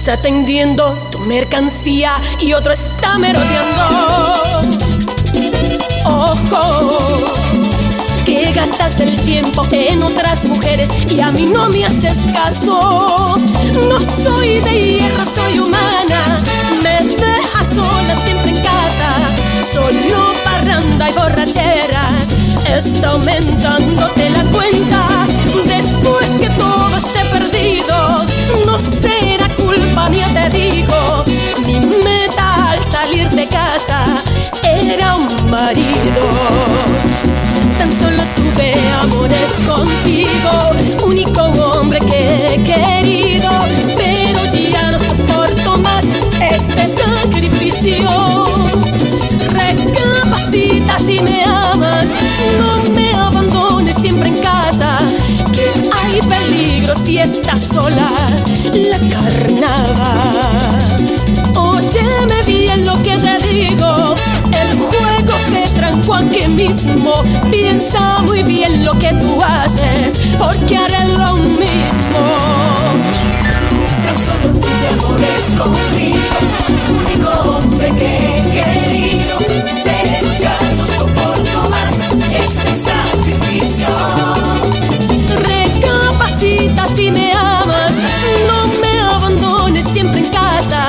No estás atendiendo tu mercancía y otro está merodeando. Ojo, que gastas el tiempo en otras mujeres y a mí no me haces caso. No soy de hierro, soy humana. Me dejas sola siempre en casa. Solo parranda y borracheras. Está aumentándote tú haces, porque haré lo mismo. Tan solo tuve amores contigo, único hombre que he querido, pero ya no soporto más este sacrificio. Recapacita si me amas, no me abandones siempre en casa,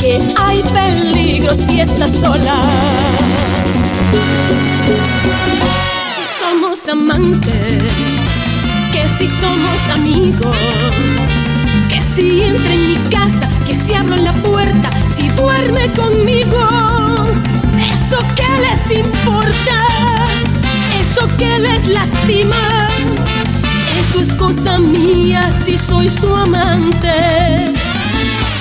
que hay peligro si estás sola. Que si somos amigos, que si entra en mi casa, que si abro la puerta, si duerme conmigo, eso que les importa, eso que les lastima. Eso es cosa mía si soy su amante,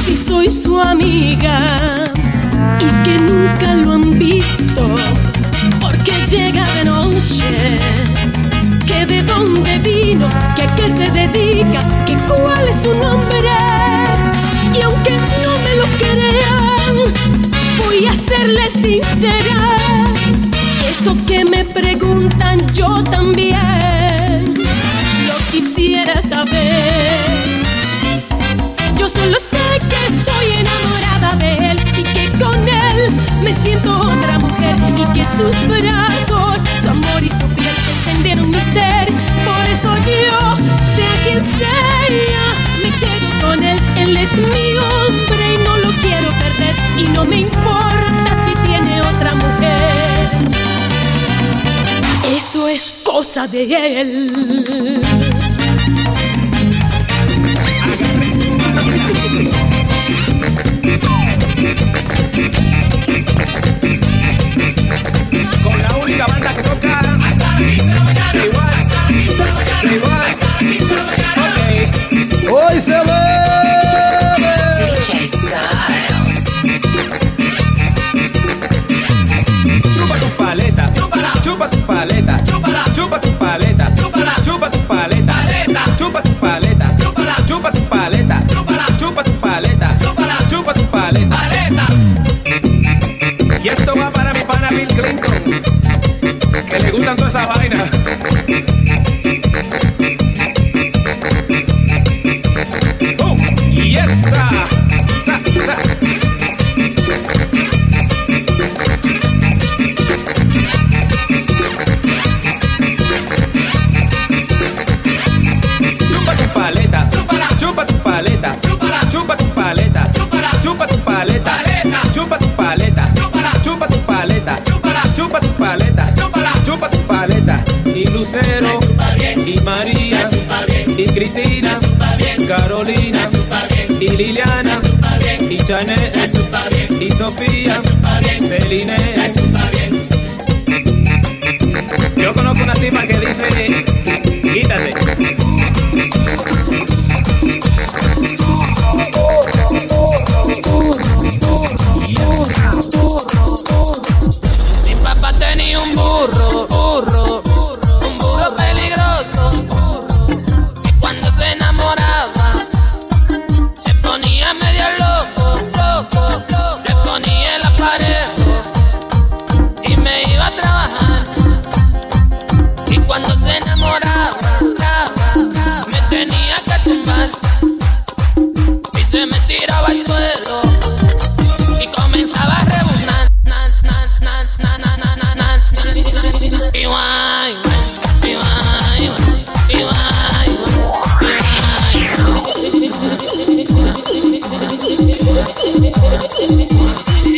si soy su amiga y que nunca lo han visto porque llega de noche. Dónde vino, que a qué se dedica, que cuál es su nombre. Y aunque no me lo crean, voy a serles sincera. Eso que me preguntan yo también lo quisiera saber. Yo solo sé que estoy enamorada de él y que con él me siento otra mujer y que sus cosa él. chupa Y María, y Cristina, Carolina, y Liliana, y Janet, y Sofía, Celine. Yo conozco una tipa que dice, quítate. Estabas enamorada, me tenía que tumbar y se me tiraba al suelo y comenzaba a rebuznar. Y guay, y y y.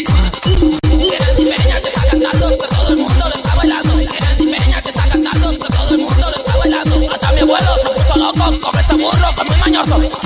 burro que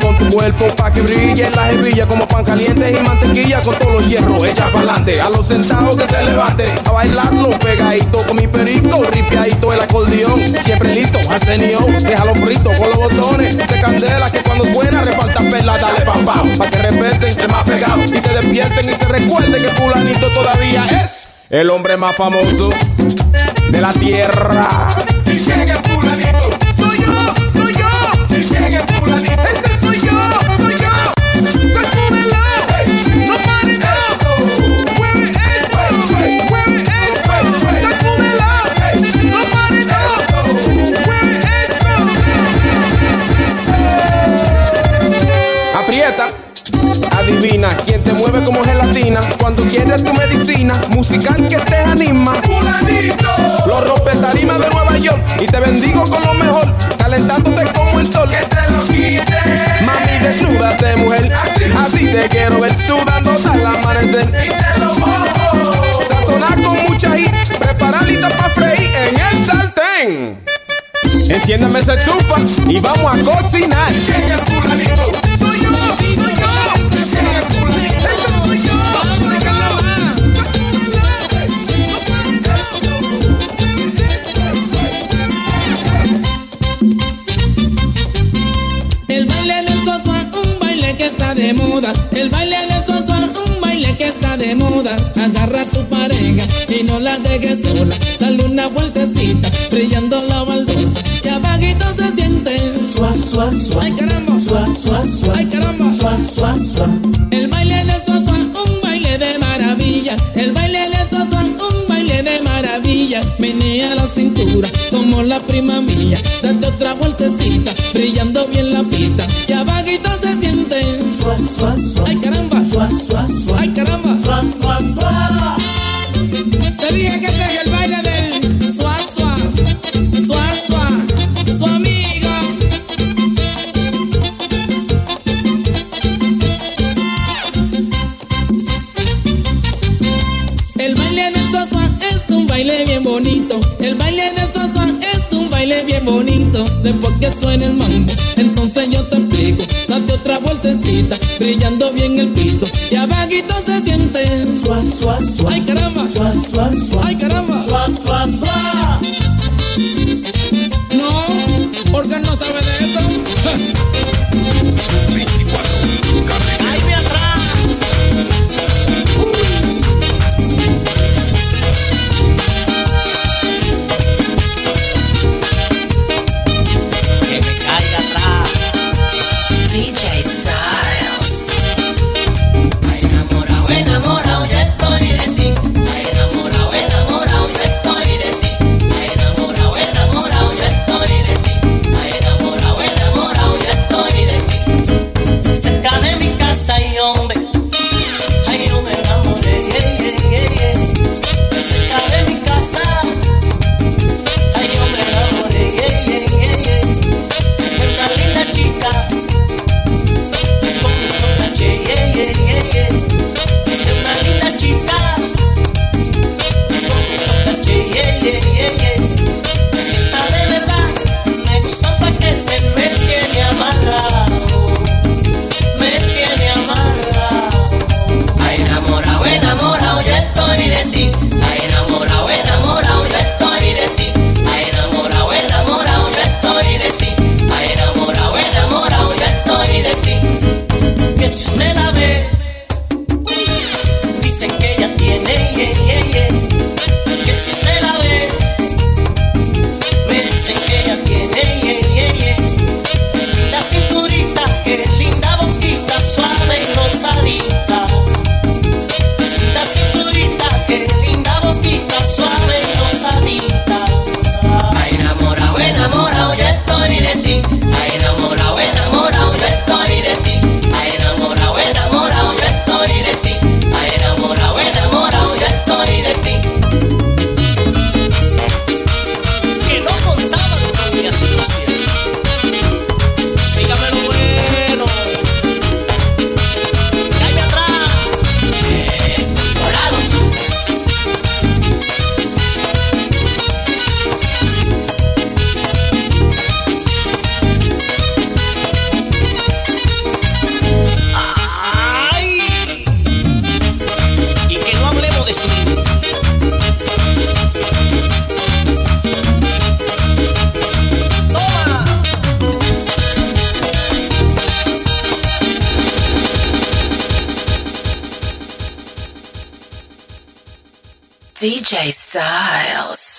con tu cuerpo pa' que brille la hebilla como pan caliente y mantequilla con todos los hierros. Echa pa'lante, a los sentados que se levanten, a bailarlo pegadito con mi perico, ripiadito el acordeón. Siempre listo, arsenio, déjalo frito con los botones de candela que cuando suena reparta perla, dale pam pam, pa' que respeten el más pegado y se despierten y se recuerden que fulanito todavía es el hombre más famoso de la tierra. Quién te mueve como gelatina cuando quieres tu medicina musical que te anima. Los rompetarimas de Nueva York y te bendigo con lo mejor, calentándote como el sol. Que te lo quite. Mami, desnúdate, mujer. Así te quiero ver sudando el amanecer. Y te lo mojo. Sazonar con mucha hit, preparar lista para freír en el sartén. Enciéndame esa estufa y vamos a cocinar. ¿Quién es fulanito? De moda. Agarra a su pareja y no la deje sola. Dale una vueltecita, brillando la baldosa. Y abajito se siente. Suá, suá, suá. Ay caramba, Suá, suá, suá. ay caramba. Suá, suá, suá. El baile del sosua, un baile de maravilla. El baile del sosua, un baile de maravilla. Menea la cintura como la prima mía. Date otra vueltecita, un baile bien bonito. El baile del suá es un baile bien bonito. Después que suene el mambo, entonces yo te explico. Date otra vueltecita, brillando bien el piso. Y abajito se siente. Suá, suá, suá. Ay caramba, Suá, suá, suá. ay caramba. Suá, suá, suá. DJ Styles.